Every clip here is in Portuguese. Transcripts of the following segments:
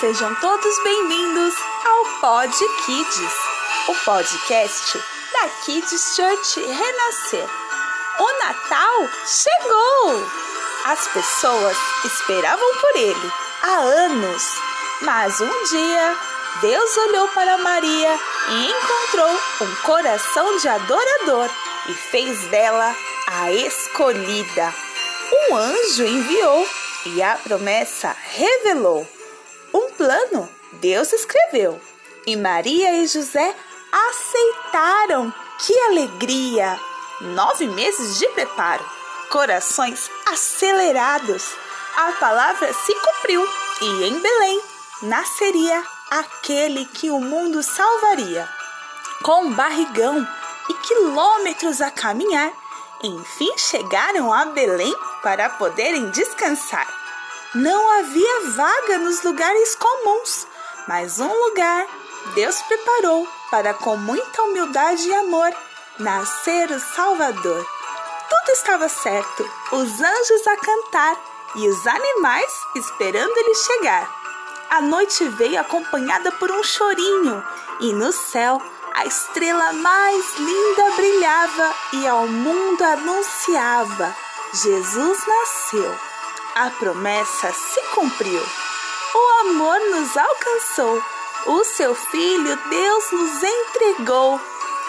sejam todos bem-vindos ao Pod Kids, o podcast da Kids Church Renascer. O Natal chegou! As pessoas esperavam por ele há anos, mas um dia Deus olhou para Maria e encontrou um coração de adorador e fez dela a escolhida. Um anjo enviou e a promessa revelou. Um plano Deus escreveu e Maria e José aceitaram. Que alegria! Nove meses de preparo, corações acelerados. A palavra se cumpriu e em Belém nasceria aquele que o mundo salvaria. Com um barrigão e quilômetros a caminhar, enfim chegaram a Belém para poderem descansar. Não havia vaga nos lugares comuns, mas um lugar Deus preparou para, com muita humildade e amor, nascer o Salvador. Tudo estava certo, os anjos a cantar e os animais esperando ele chegar. A noite veio acompanhada por um chorinho, e no céu a estrela mais linda brilhava e ao mundo anunciava: Jesus nasceu. A promessa se cumpriu. O amor nos alcançou. O seu filho Deus nos entregou.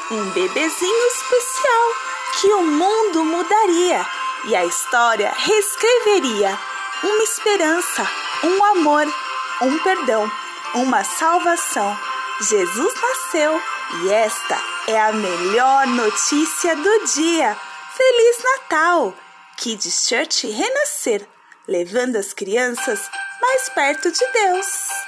Um bebezinho especial que o mundo mudaria e a história reescreveria. Uma esperança, um amor, um perdão, uma salvação. Jesus nasceu e esta é a melhor notícia do dia. Feliz Natal! Kids Church renascer levando as crianças mais perto de Deus.